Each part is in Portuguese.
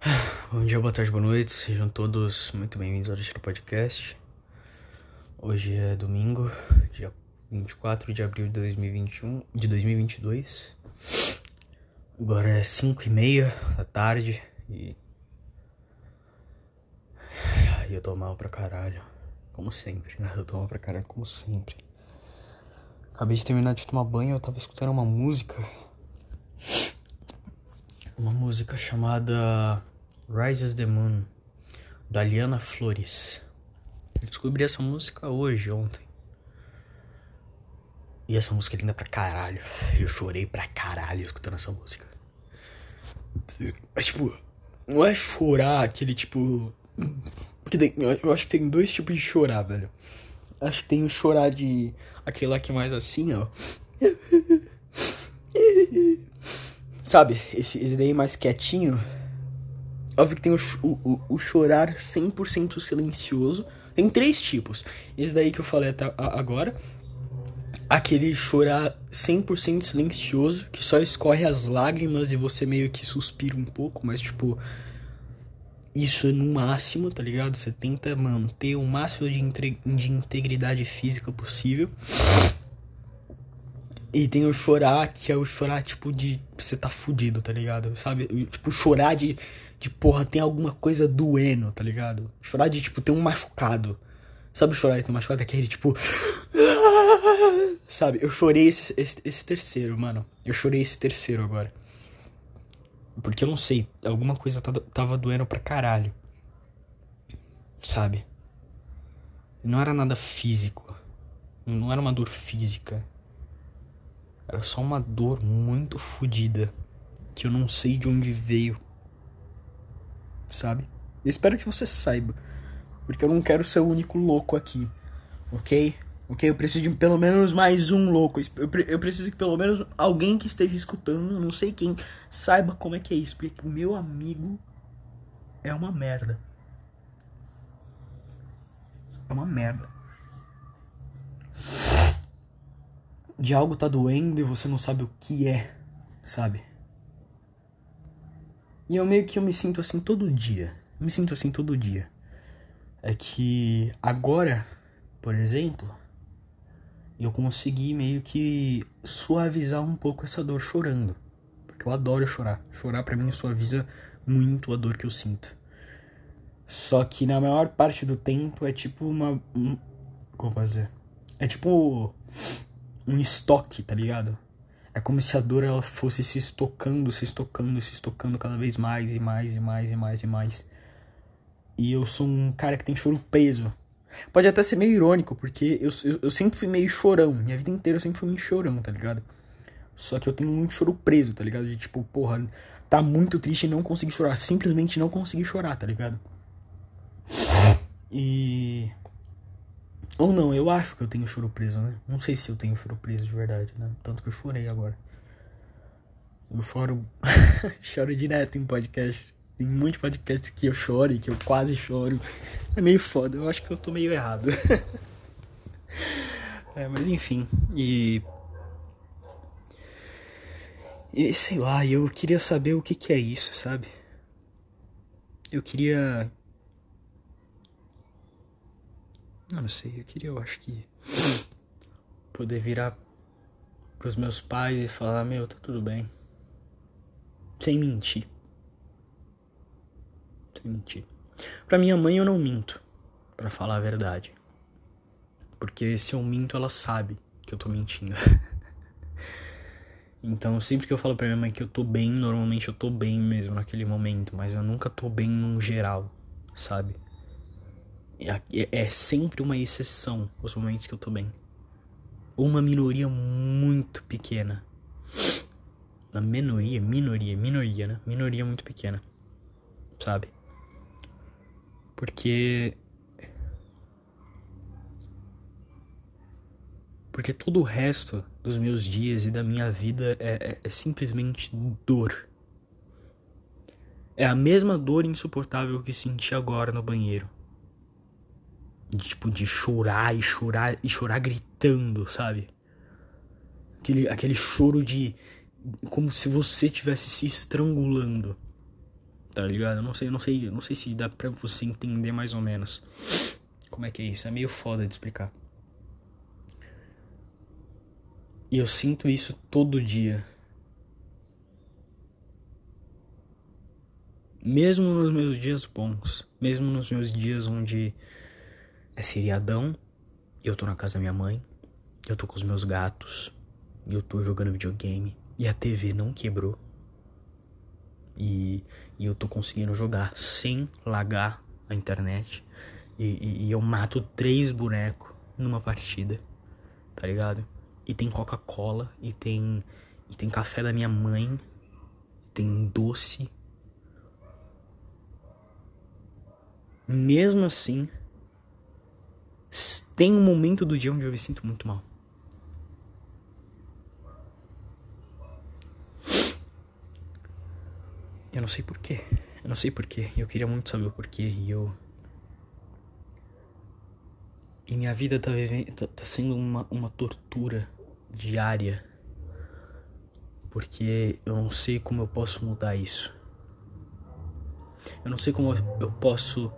Bom dia, boa tarde, boa noite. Sejam todos muito bem-vindos ao Deixa Podcast. Hoje é domingo, dia 24 de abril de 2021, de 2022. Agora é 5 e meia da tarde e... e eu tô mal pra caralho. Como sempre, né? Eu tô mal pra caralho, como sempre. Acabei de terminar de tomar banho, eu tava escutando uma música. Uma música chamada Rises the Moon, da Liana Flores. Eu descobri essa música hoje, ontem. E essa música é linda pra caralho. Eu chorei pra caralho escutando essa música. Mas, tipo, não é chorar aquele tipo. Porque tem, eu acho que tem dois tipos de chorar, velho. Acho que tem o chorar de. aquele lá que é mais assim, ó. Sabe? Esse, esse daí mais quietinho. Óbvio que tem o, o, o chorar 100% silencioso. Tem três tipos. Esse daí que eu falei até agora. Aquele chorar 100% silencioso, que só escorre as lágrimas e você meio que suspira um pouco, mas tipo. Isso é no máximo, tá ligado? Você tenta manter o máximo de, de integridade física possível. E tem o chorar, que é o chorar, tipo, de você tá fudido, tá ligado? Sabe? Tipo, chorar de, de porra, tem alguma coisa doendo, tá ligado? Chorar de, tipo, ter um machucado. Sabe chorar de ter um machucado? Aquele, tipo. Sabe? Eu chorei esse, esse, esse terceiro, mano. Eu chorei esse terceiro agora. Porque eu não sei, alguma coisa tava doendo pra caralho. Sabe? Não era nada físico. Não era uma dor física. Era só uma dor muito fodida. Que eu não sei de onde veio. Sabe? Eu espero que você saiba. Porque eu não quero ser o único louco aqui. Ok? Ok? Eu preciso de pelo menos mais um louco. Eu, eu preciso que pelo menos alguém que esteja escutando, não sei quem, saiba como é que é isso. Porque meu amigo é uma merda. É uma merda. de algo tá doendo e você não sabe o que é, sabe? E eu meio que eu me sinto assim todo dia. Eu me sinto assim todo dia. É que agora, por exemplo, eu consegui meio que suavizar um pouco essa dor chorando. Porque eu adoro chorar. Chorar para mim suaviza muito a dor que eu sinto. Só que na maior parte do tempo é tipo uma. Como fazer? É tipo um estoque, tá ligado? É como se a dor ela fosse se estocando, se estocando, se estocando cada vez mais e mais e mais e mais e mais. E eu sou um cara que tem choro preso. Pode até ser meio irônico, porque eu, eu, eu sempre fui meio chorão. Minha vida inteira eu sempre fui meio chorão, tá ligado? Só que eu tenho muito choro preso, tá ligado? De tipo, porra, tá muito triste e não conseguir chorar. Simplesmente não conseguir chorar, tá ligado? E. Ou não, eu acho que eu tenho choro preso, né? Não sei se eu tenho choro preso de verdade, né? Tanto que eu chorei agora. Eu choro. choro direto em podcast. Tem muitos podcasts que eu choro e que eu quase choro. É meio foda, eu acho que eu tô meio errado. é, mas enfim. E. E sei lá, eu queria saber o que, que é isso, sabe? Eu queria não, sei, eu queria, eu acho que. poder virar pros meus pais e falar: Meu, tá tudo bem. Sem mentir. Sem mentir. Pra minha mãe eu não minto, para falar a verdade. Porque se eu minto, ela sabe que eu tô mentindo. então, sempre que eu falo pra minha mãe que eu tô bem, normalmente eu tô bem mesmo naquele momento, mas eu nunca tô bem num geral, sabe? É, é sempre uma exceção os momentos que eu tô bem. Ou uma minoria muito pequena. Na minoria, minoria, minoria, né? Minoria muito pequena. Sabe? Porque. Porque todo o resto dos meus dias e da minha vida é, é, é simplesmente dor. É a mesma dor insuportável que senti agora no banheiro de, tipo, de chorar e chorar e chorar gritando, sabe? Aquele, aquele choro de. como se você tivesse se estrangulando, tá ligado? Não sei, não sei, não sei se dá pra você entender mais ou menos como é que é isso. É meio foda de explicar. E eu sinto isso todo dia. Mesmo nos meus dias bons, mesmo nos meus dias onde é feriadão, eu tô na casa da minha mãe, eu tô com os meus gatos, eu tô jogando videogame, e a TV não quebrou. E, e eu tô conseguindo jogar sem lagar a internet. E, e, e eu mato três bonecos numa partida, tá ligado? E tem Coca-Cola, e tem, e tem café da minha mãe, tem doce. Mesmo assim, tem um momento do dia onde eu me sinto muito mal. Eu não sei porquê. Eu não sei porquê. Eu queria muito saber o porquê. E eu. E minha vida tá, vivendo, tá, tá sendo uma, uma tortura diária. Porque eu não sei como eu posso mudar isso. Eu não sei como eu posso.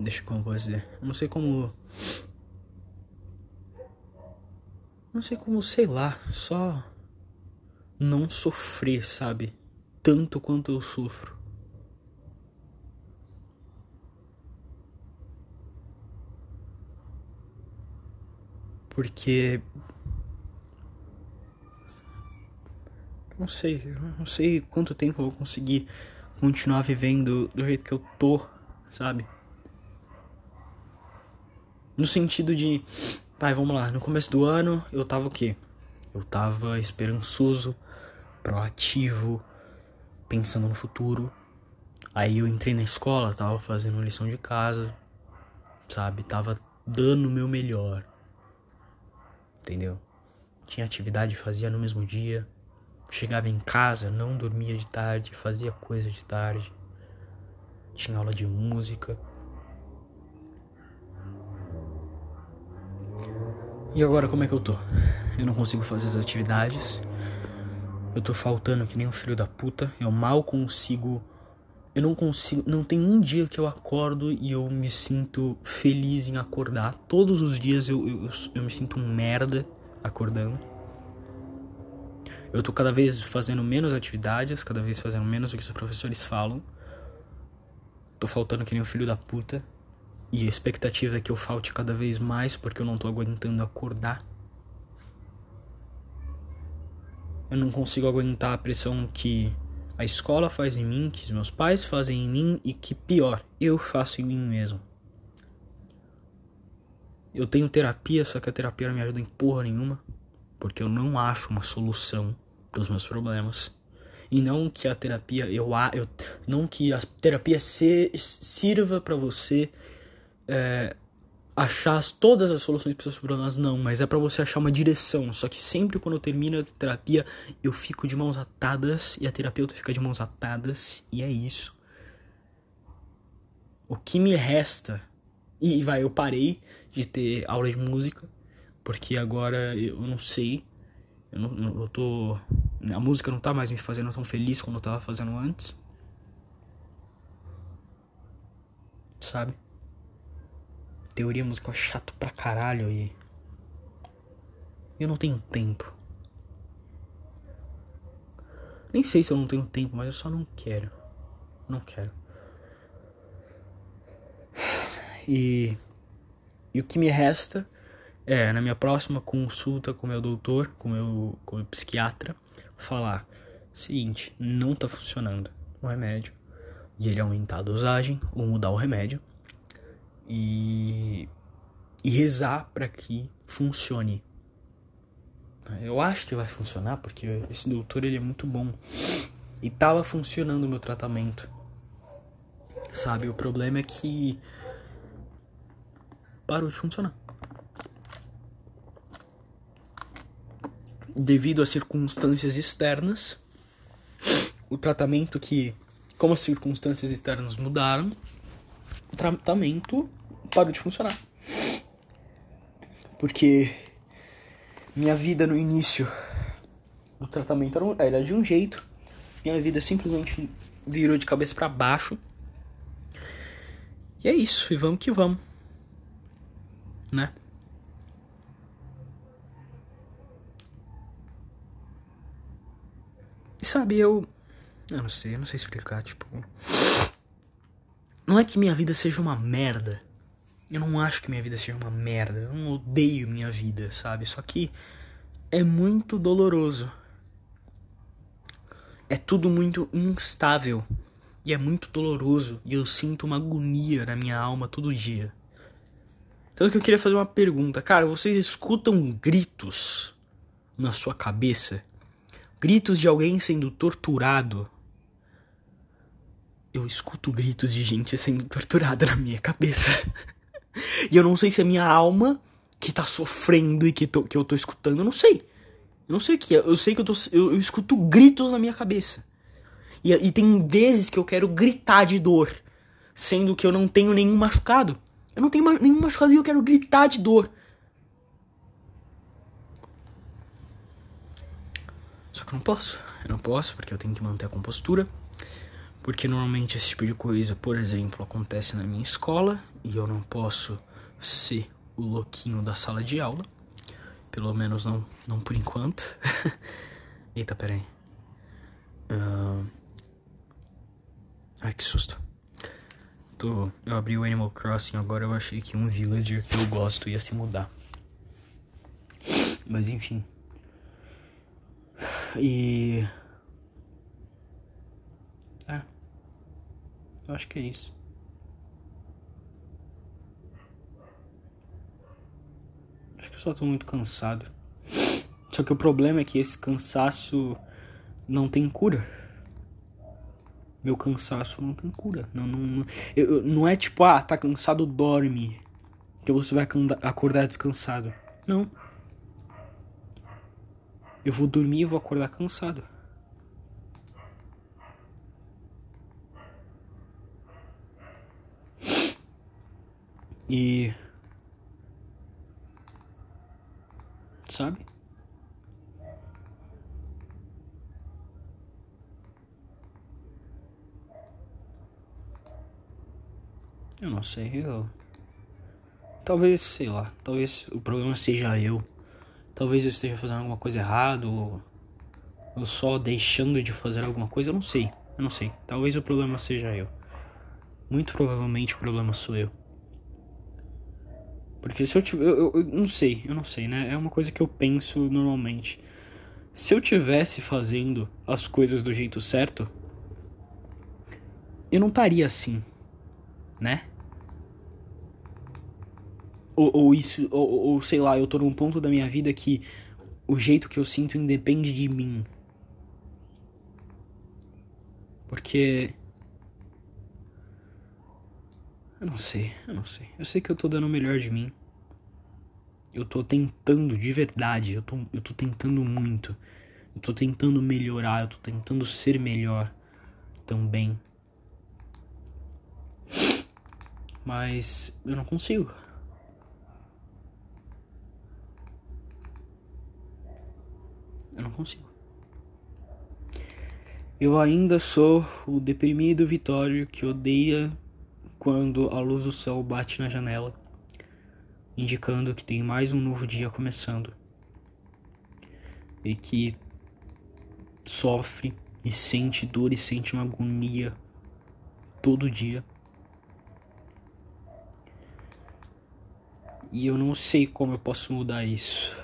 Deixa como posso dizer. Não sei como. Não sei como, sei lá, só não sofrer, sabe? Tanto quanto eu sofro. Porque não sei, não sei quanto tempo eu vou conseguir continuar vivendo do jeito que eu tô, sabe? No sentido de, pai, vamos lá, no começo do ano eu tava o quê? Eu tava esperançoso, proativo, pensando no futuro. Aí eu entrei na escola, tava fazendo lição de casa, sabe? Tava dando o meu melhor. Entendeu? Tinha atividade, fazia no mesmo dia. Chegava em casa, não dormia de tarde, fazia coisa de tarde. Tinha aula de música. E agora como é que eu tô? Eu não consigo fazer as atividades. Eu tô faltando que nem um filho da puta. Eu mal consigo. Eu não consigo. Não tem um dia que eu acordo e eu me sinto feliz em acordar. Todos os dias eu, eu, eu me sinto um merda acordando. Eu tô cada vez fazendo menos atividades, cada vez fazendo menos do que os professores falam. Tô faltando que nem um filho da puta. E a expectativa é que eu falte cada vez mais porque eu não tô aguentando acordar. Eu não consigo aguentar a pressão que a escola faz em mim, que os meus pais fazem em mim e que pior, eu faço em mim mesmo. Eu tenho terapia, só que a terapia não me ajuda em porra nenhuma, porque eu não acho uma solução para os meus problemas. E não que a terapia eu, eu não que a terapia se, sirva para você é, achar todas as soluções para seus problemas, não, mas é para você achar uma direção. Só que sempre quando eu termino a terapia, eu fico de mãos atadas e a terapeuta fica de mãos atadas, e é isso. O que me resta. E vai, eu parei de ter aula de música, porque agora eu não sei. Eu, não, eu tô. A música não tá mais me fazendo tão feliz como eu tava fazendo antes. Sabe? Teoria musical é chato pra caralho e. Eu não tenho tempo. Nem sei se eu não tenho tempo, mas eu só não quero. Não quero. E. E o que me resta é, na minha próxima consulta com meu doutor, com meu, com meu psiquiatra, falar: seguinte, não tá funcionando o remédio. E ele aumentar a dosagem ou mudar o remédio e, e rezar para que funcione. Eu acho que vai funcionar porque esse doutor ele é muito bom e tava funcionando o meu tratamento. Sabe, o problema é que parou de funcionar. Devido a circunstâncias externas, o tratamento que, como as circunstâncias externas mudaram, o tratamento parou de funcionar. Porque minha vida no início o tratamento era de um jeito, minha vida simplesmente virou de cabeça para baixo. E é isso, e vamos que vamos. Né? E sabe, eu. Eu não sei, eu não sei explicar, tipo. Não é que minha vida seja uma merda. Eu não acho que minha vida seja uma merda. Eu não odeio minha vida, sabe? Só que é muito doloroso. É tudo muito instável. E é muito doloroso. E eu sinto uma agonia na minha alma todo dia. Tanto que eu queria fazer uma pergunta. Cara, vocês escutam gritos na sua cabeça? Gritos de alguém sendo torturado? Eu escuto gritos de gente sendo torturada na minha cabeça. e eu não sei se é minha alma que tá sofrendo e que, tô, que eu tô escutando. Eu não sei. Eu não sei o que é. Eu sei que eu, tô, eu, eu escuto gritos na minha cabeça. E, e tem vezes que eu quero gritar de dor. Sendo que eu não tenho nenhum machucado. Eu não tenho nenhum machucado e eu quero gritar de dor. Só que eu não posso. Eu não posso porque eu tenho que manter a compostura. Porque normalmente esse tipo de coisa, por exemplo, acontece na minha escola e eu não posso ser o louquinho da sala de aula. Pelo menos não, não por enquanto. Eita, peraí. Uh... Ai, que susto tô, eu abri o Animal Crossing agora, eu achei que um villager que eu gosto ia se mudar. Mas enfim. E. É. Eu acho que é isso. Acho que eu só tô muito cansado. Só que o problema é que esse cansaço não tem cura meu cansaço não tem cura. Não, não, não, eu, não é tipo, ah, tá cansado, dorme. Que você vai acordar descansado. Não. Eu vou dormir e vou acordar cansado. E. Sabe? Eu não sei, eu. Talvez, sei lá, talvez o problema seja eu. Talvez eu esteja fazendo alguma coisa errada ou, ou só deixando de fazer alguma coisa, eu não sei. Eu não sei. Talvez o problema seja eu. Muito provavelmente o problema sou eu. Porque se eu tiver. Eu, eu, eu, não sei, eu não sei, né? É uma coisa que eu penso normalmente. Se eu tivesse fazendo as coisas do jeito certo, eu não estaria assim, né? Ou, ou isso, ou, ou sei lá, eu tô num ponto da minha vida que o jeito que eu sinto independe de mim. Porque. Eu não sei, eu não sei. Eu sei que eu tô dando o melhor de mim. Eu tô tentando de verdade. Eu tô, eu tô tentando muito. Eu tô tentando melhorar. Eu tô tentando ser melhor também. Mas eu não consigo. Eu não consigo. Eu ainda sou o deprimido Vitório que odeia quando a luz do sol bate na janela, indicando que tem mais um novo dia começando. E que sofre e sente dor e sente uma agonia todo dia. E eu não sei como eu posso mudar isso.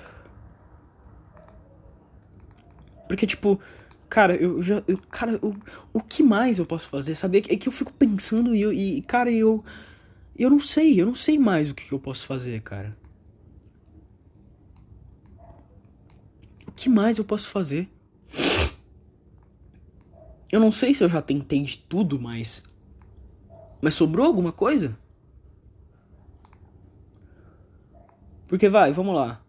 Porque, tipo, cara, eu já. Eu, cara, eu, o que mais eu posso fazer? Sabe? É que eu fico pensando e, eu, e cara, eu. Eu não sei, eu não sei mais o que, que eu posso fazer, cara. O que mais eu posso fazer? Eu não sei se eu já tentei de tudo, mas. Mas sobrou alguma coisa? Porque vai, vamos lá.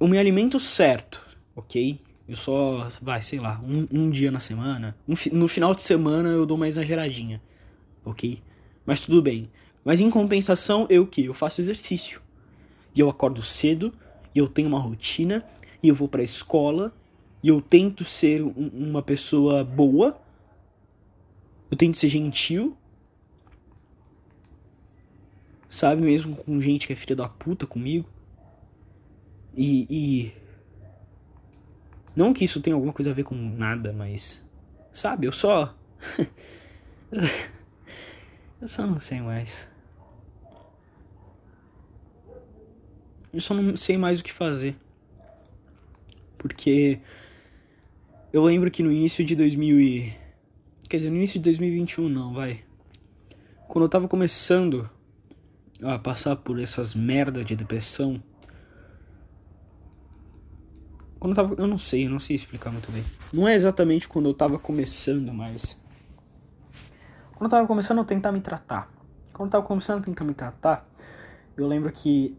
Eu me alimento certo, ok? Eu só, vai, sei lá, um, um dia na semana. Um, no final de semana eu dou uma exageradinha, ok? Mas tudo bem. Mas em compensação, eu que? Eu faço exercício. E eu acordo cedo, e eu tenho uma rotina, e eu vou pra escola, E eu tento ser um, uma pessoa boa. Eu tento ser gentil. Sabe, mesmo com gente que é filha da puta comigo. E, e. Não que isso tenha alguma coisa a ver com nada, mas. Sabe, eu só. eu só não sei mais. Eu só não sei mais o que fazer. Porque eu lembro que no início de 2000 e... Quer dizer, no início de 2021 não, vai. Quando eu tava começando a passar por essas merda de depressão. Quando eu tava. Eu não sei, eu não sei explicar muito bem. Não é exatamente quando eu tava começando, mas. Quando eu tava começando a tentar me tratar. Quando eu tava começando a tentar me tratar, eu lembro que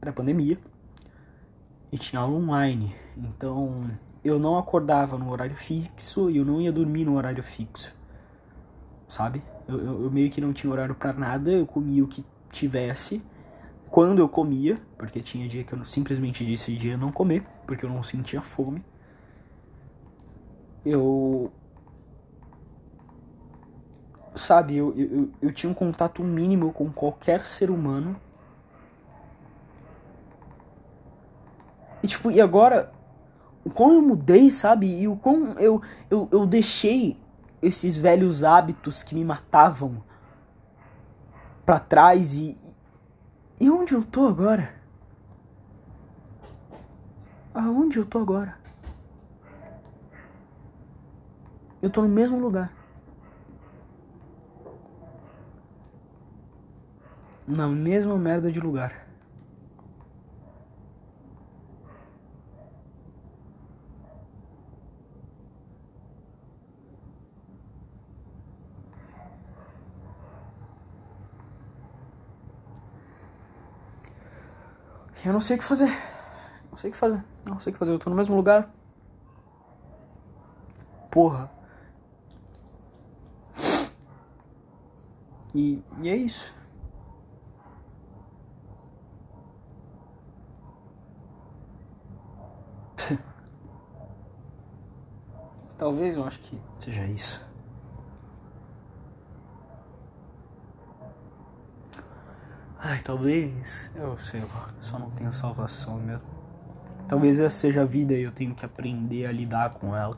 era pandemia e tinha aula online. Então eu não acordava no horário fixo e eu não ia dormir no horário fixo. Sabe? Eu, eu, eu meio que não tinha horário para nada, eu comia o que tivesse. Quando eu comia, porque tinha dia que eu simplesmente decidia não comer, porque eu não sentia fome. Eu. Sabe, eu, eu, eu tinha um contato mínimo com qualquer ser humano E tipo, e agora, o quão eu mudei, sabe? E o quão eu, eu, eu deixei esses velhos hábitos que me matavam para trás e. E onde eu tô agora? Aonde eu tô agora? Eu tô no mesmo lugar. Na mesma merda de lugar. Eu não sei o que fazer. Não sei o que fazer. Não sei o que fazer. Eu tô no mesmo lugar. Porra. E, e é isso. Talvez eu acho que seja isso. Ai, talvez. Eu sei lá, só não tenho salvação mesmo. Talvez essa seja a vida e eu tenho que aprender a lidar com ela.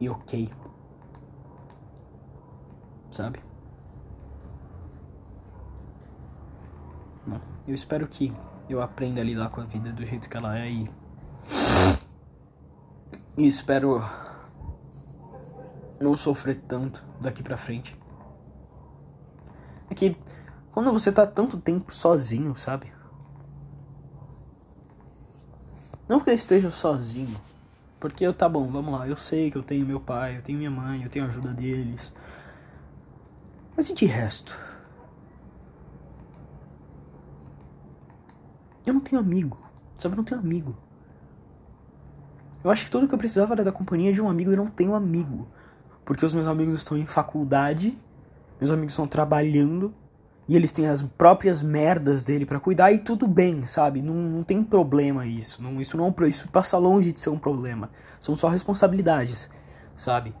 E ok. Sabe? Não. Eu espero que eu aprenda a lidar com a vida do jeito que ela é e. E espero não sofrer tanto daqui pra frente. É que quando você tá tanto tempo sozinho, sabe? Não que eu esteja sozinho. Porque eu, tá bom, vamos lá, eu sei que eu tenho meu pai, eu tenho minha mãe, eu tenho a ajuda deles. Mas e de resto? Eu não tenho amigo, sabe? Eu não tenho amigo. Eu acho que tudo que eu precisava era da companhia de um amigo e não tenho amigo. Porque os meus amigos estão em faculdade, meus amigos estão trabalhando, e eles têm as próprias merdas dele para cuidar e tudo bem, sabe? Não, não tem problema isso. Não, isso não isso passa longe de ser um problema. São só responsabilidades, sabe?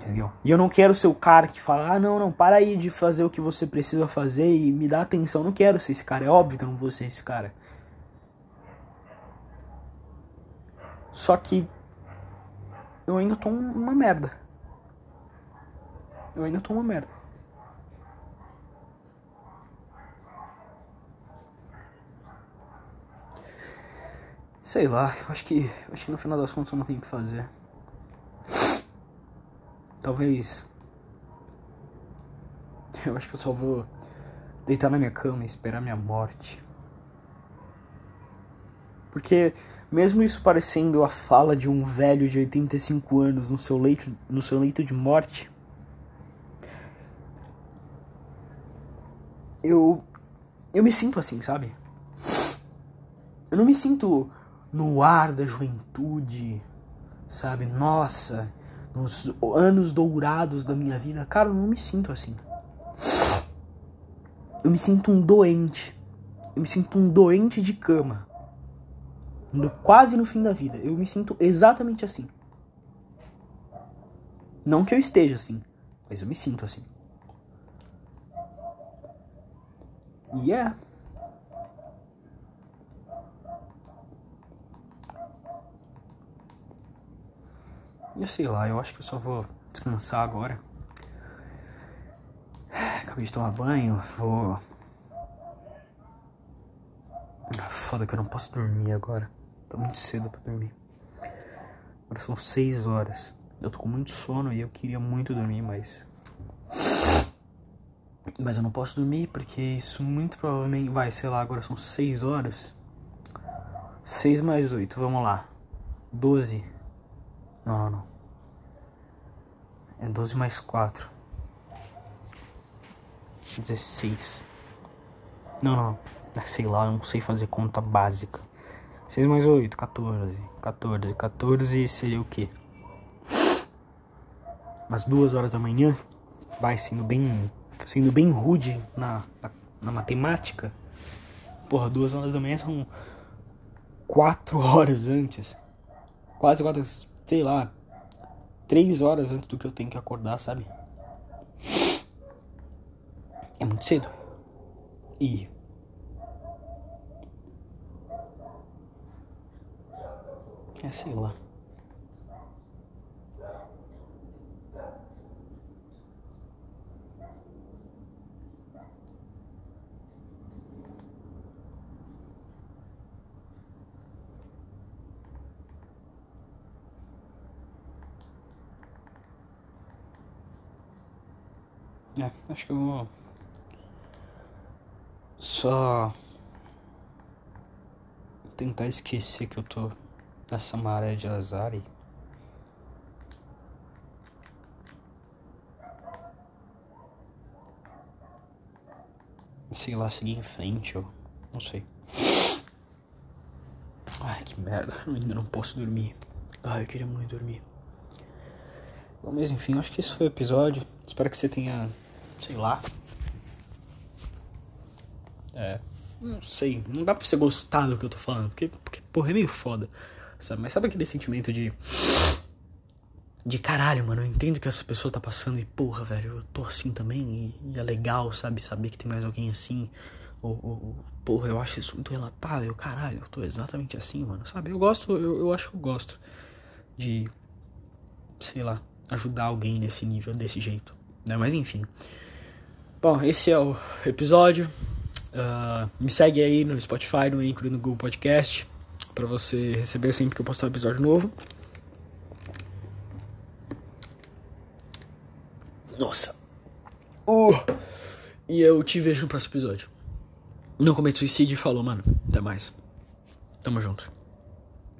Entendeu? E eu não quero ser o cara que fala: "Ah, não, não, para aí de fazer o que você precisa fazer e me dá atenção". Não quero ser esse cara, é óbvio que eu não vou ser esse cara. Só que eu ainda tô uma merda. Eu ainda tô uma merda. Sei lá, eu acho que, acho que no final das contas eu não tenho o que fazer. Talvez. Eu acho que eu só vou deitar na minha cama e esperar minha morte. Porque, mesmo isso parecendo a fala de um velho de 85 anos no seu leito, no seu leito de morte, eu. Eu me sinto assim, sabe? Eu não me sinto no ar da juventude, sabe? Nossa, nos anos dourados da minha vida, cara, eu não me sinto assim. Eu me sinto um doente. Eu me sinto um doente de cama. no, quase no fim da vida. Eu me sinto exatamente assim. Não que eu esteja assim, mas eu me sinto assim. E yeah. é. Eu sei lá, eu acho que eu só vou descansar agora. Acabei de tomar banho, vou. Foda que eu não posso dormir agora. Tá muito cedo pra dormir. Agora são seis horas. Eu tô com muito sono e eu queria muito dormir, mas. Mas eu não posso dormir porque isso muito provavelmente. Vai, sei lá, agora são seis horas. Seis mais oito, vamos lá. Doze. Não, não, não. É 12 mais 4. 16. Não, não. É, sei lá, eu não sei fazer conta básica. 6 mais 8, 14. 14. 14 seria o quê? Umas duas horas da manhã. Vai sendo bem. Sendo bem rude na, na, na matemática. Porra, duas horas da manhã são 4 horas antes. Quase 4, sei lá, três horas antes do que eu tenho que acordar, sabe? É muito cedo. E. É, sei lá. É, acho que eu vou só tentar esquecer que eu tô nessa maré de azar e sei lá, seguir em frente, ou não sei. Ai, que merda, eu ainda não posso dormir. Ai, eu queria muito dormir. Bom, mas enfim, acho que esse foi o episódio. Espero que você tenha sei lá. É, não sei, não dá pra você gostar do que eu tô falando, porque, porque porra, é meio foda, sabe? Mas sabe aquele sentimento de. De caralho, mano, eu entendo que essa pessoa tá passando e porra, velho, eu tô assim também e, e é legal, sabe? Saber que tem mais alguém assim. Ou, ou, porra, eu acho isso muito relatável, caralho, eu tô exatamente assim, mano, sabe? Eu gosto, eu, eu acho que eu gosto de, sei lá, ajudar alguém nesse nível, desse jeito, né? Mas enfim. Bom, esse é o episódio. Uh, me segue aí no Spotify, no Anchor e no Google Podcast para você receber sempre que eu postar um episódio novo. Nossa. Uh, e eu te vejo no próximo episódio. Não comete suicídio e falou, mano. Até mais. Tamo junto.